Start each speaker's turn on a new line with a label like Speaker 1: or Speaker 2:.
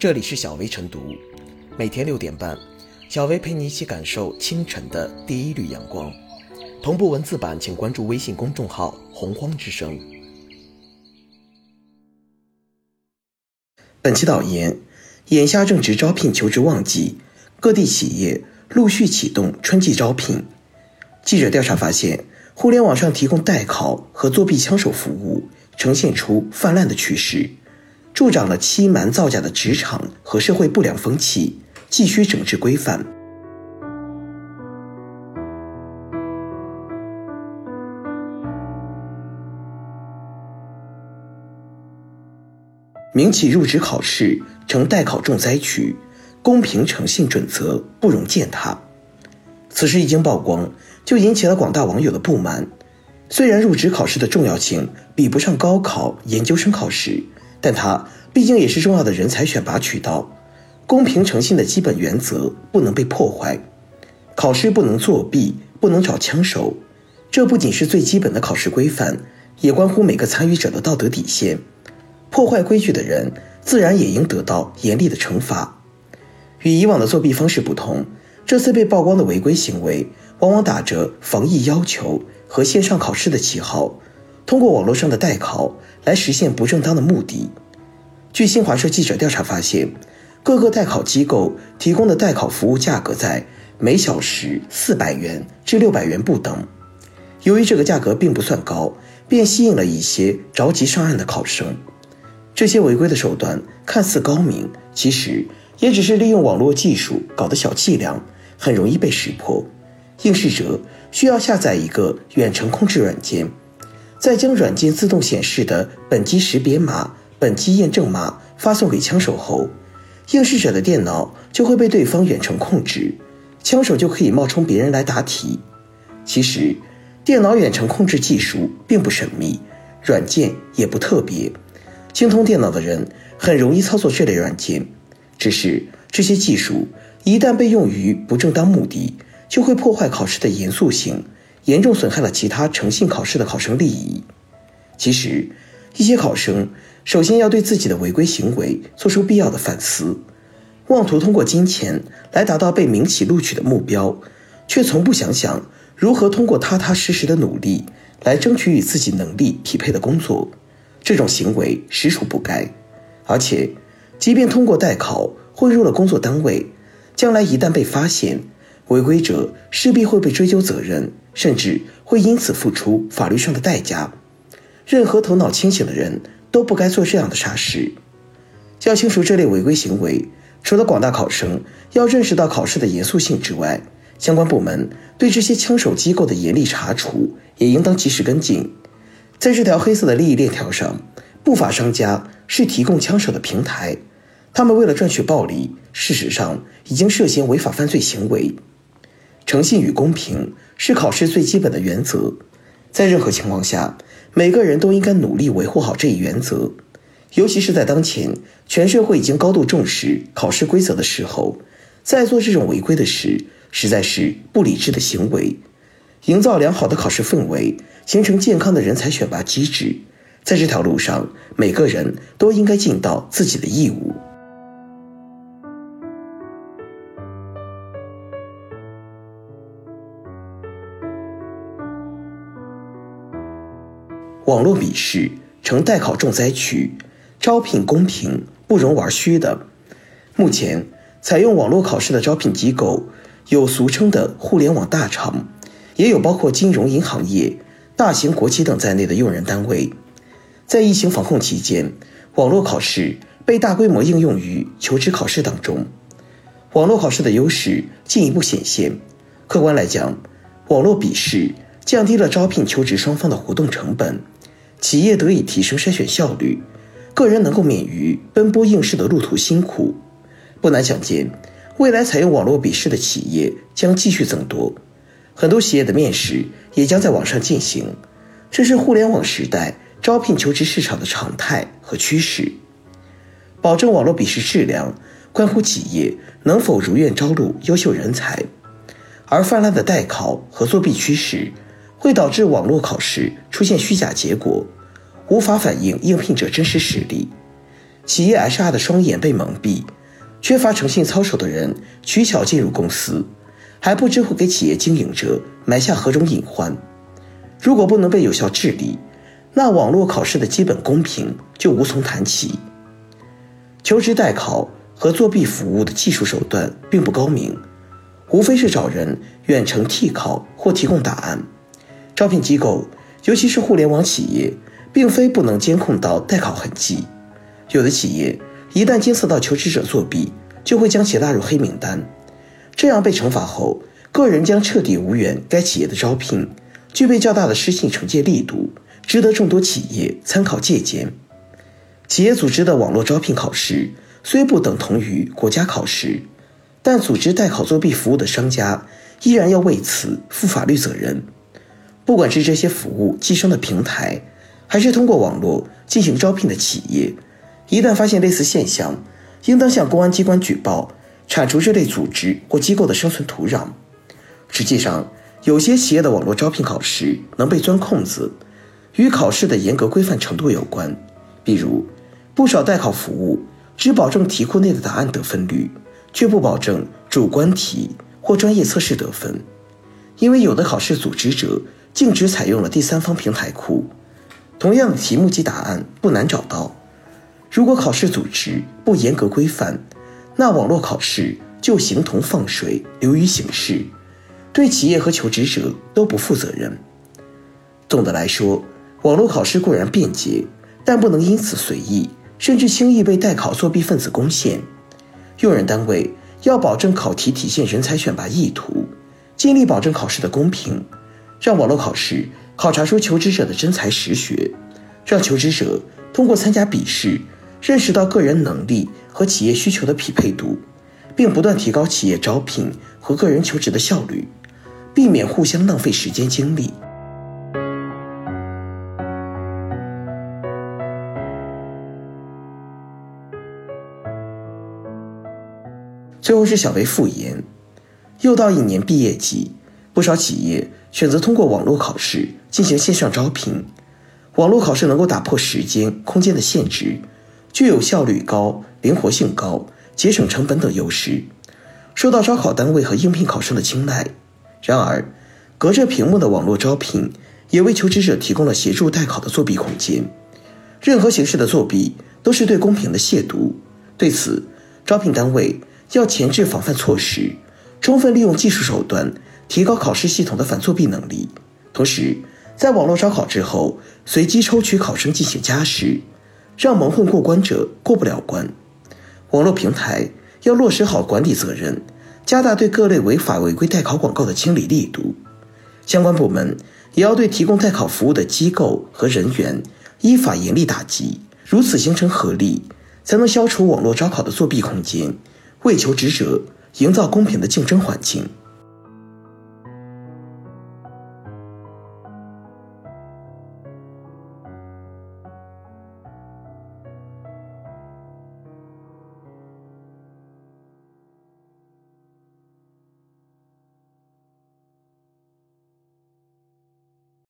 Speaker 1: 这里是小薇晨读，每天六点半，小薇陪你一起感受清晨的第一缕阳光。同步文字版，请关注微信公众号“洪荒之声”。本期导言：眼下正值招聘求职旺季，各地企业陆续启动春季招聘。记者调查发现，互联网上提供代考和作弊枪手服务呈现出泛滥的趋势。助长了欺瞒造假的职场和社会不良风气，急需整治规范。民企入职考试成代考重灾区，公平诚信准则不容践踏。此事一经曝光，就引起了广大网友的不满。虽然入职考试的重要性比不上高考、研究生考试。但它毕竟也是重要的人才选拔渠道，公平诚信的基本原则不能被破坏。考试不能作弊，不能找枪手，这不仅是最基本的考试规范，也关乎每个参与者的道德底线。破坏规矩的人，自然也应得到严厉的惩罚。与以往的作弊方式不同，这次被曝光的违规行为，往往打着防疫要求和线上考试的旗号。通过网络上的代考来实现不正当的目的。据新华社记者调查发现，各个代考机构提供的代考服务价格在每小时四百元至六百元不等。由于这个价格并不算高，便吸引了一些着急上岸的考生。这些违规的手段看似高明，其实也只是利用网络技术搞的小伎俩，很容易被识破。应试者需要下载一个远程控制软件。再将软件自动显示的本机识别码、本机验证码发送给枪手后，应试者的电脑就会被对方远程控制，枪手就可以冒充别人来答题。其实，电脑远程控制技术并不神秘，软件也不特别，精通电脑的人很容易操作这类软件。只是这些技术一旦被用于不正当目的，就会破坏考试的严肃性。严重损害了其他诚信考试的考生利益。其实，一些考生首先要对自己的违规行为做出必要的反思。妄图通过金钱来达到被民企录取的目标，却从不想想如何通过踏踏实实的努力来争取与自己能力匹配的工作，这种行为实属不该。而且，即便通过代考混入了工作单位，将来一旦被发现，违规者势必会被追究责任。甚至会因此付出法律上的代价。任何头脑清醒的人都不该做这样的傻事。要清楚这类违规行为，除了广大考生要认识到考试的严肃性之外，相关部门对这些枪手机构的严厉查处也应当及时跟进。在这条黑色的利益链条上，不法商家是提供枪手的平台，他们为了赚取暴利，事实上已经涉嫌违法犯罪行为。诚信与公平是考试最基本的原则，在任何情况下，每个人都应该努力维护好这一原则。尤其是在当前全社会已经高度重视考试规则的时候，再做这种违规的事，实在是不理智的行为。营造良好的考试氛围，形成健康的人才选拔机制，在这条路上，每个人都应该尽到自己的义务。网络笔试成代考重灾区，招聘公平不容玩虚的。目前采用网络考试的招聘机构有俗称的互联网大厂，也有包括金融银行业、大型国企等在内的用人单位。在疫情防控期间，网络考试被大规模应用于求职考试当中。网络考试的优势进一步显现。客观来讲，网络笔试降低了招聘求职双方的活动成本。企业得以提升筛选效率，个人能够免于奔波应试的路途辛苦。不难想见，未来采用网络笔试的企业将继续增多，很多企业的面试也将在网上进行。这是互联网时代招聘求职市场的常态和趋势。保证网络笔试质量，关乎企业能否如愿招录优秀人才，而泛滥的代考和作弊趋势。会导致网络考试出现虚假结果，无法反映应聘者真实实力。企业 HR 的双眼被蒙蔽，缺乏诚信操守的人取巧进入公司，还不知会给企业经营者埋下何种隐患。如果不能被有效治理，那网络考试的基本公平就无从谈起。求职代考和作弊服务的技术手段并不高明，无非是找人远程替考或提供答案。招聘机构，尤其是互联网企业，并非不能监控到代考痕迹。有的企业一旦监测到求职者作弊，就会将其拉入黑名单。这样被惩罚后，个人将彻底无缘该企业的招聘，具备较大的失信惩戒力度，值得众多企业参考借鉴。企业组织的网络招聘考试虽不等同于国家考试，但组织代考作弊服务的商家依然要为此负法律责任。不管是这些服务寄生的平台，还是通过网络进行招聘的企业，一旦发现类似现象，应当向公安机关举报，铲除这类组织或机构的生存土壤。实际上，有些企业的网络招聘考试能被钻空子，与考试的严格规范程度有关，比如。不少代考服务只保证题库内的答案得分率，却不保证主观题或专业测试得分。因为有的考试组织者径直采用了第三方平台库，同样的题目及答案不难找到。如果考试组织不严格规范，那网络考试就形同放水，流于形式，对企业和求职者都不负责任。总的来说，网络考试固然便捷，但不能因此随意。甚至轻易被代考作弊分子攻陷。用人单位要保证考题体现人才选拔意图，尽力保证考试的公平，让网络考试考察出求职者的真才实学，让求职者通过参加笔试认识到个人能力和企业需求的匹配度，并不断提高企业招聘和个人求职的效率，避免互相浪费时间精力。最后是小薇复言，又到一年毕业季，不少企业选择通过网络考试进行线上招聘。网络考试能够打破时间、空间的限制，具有效率高、灵活性高、节省成本等优势，受到招考单位和应聘考生的青睐。然而，隔着屏幕的网络招聘也为求职者提供了协助代考的作弊空间。任何形式的作弊都是对公平的亵渎。对此，招聘单位。要前置防范措施，充分利用技术手段，提高考试系统的反作弊能力。同时，在网络招考之后，随机抽取考生进行加试，让蒙混过关者过不了关。网络平台要落实好管理责任，加大对各类违法违规代考广告的清理力度。相关部门也要对提供代考服务的机构和人员依法严厉打击。如此形成合力，才能消除网络招考的作弊空间。为求职者营造公平的竞争环境。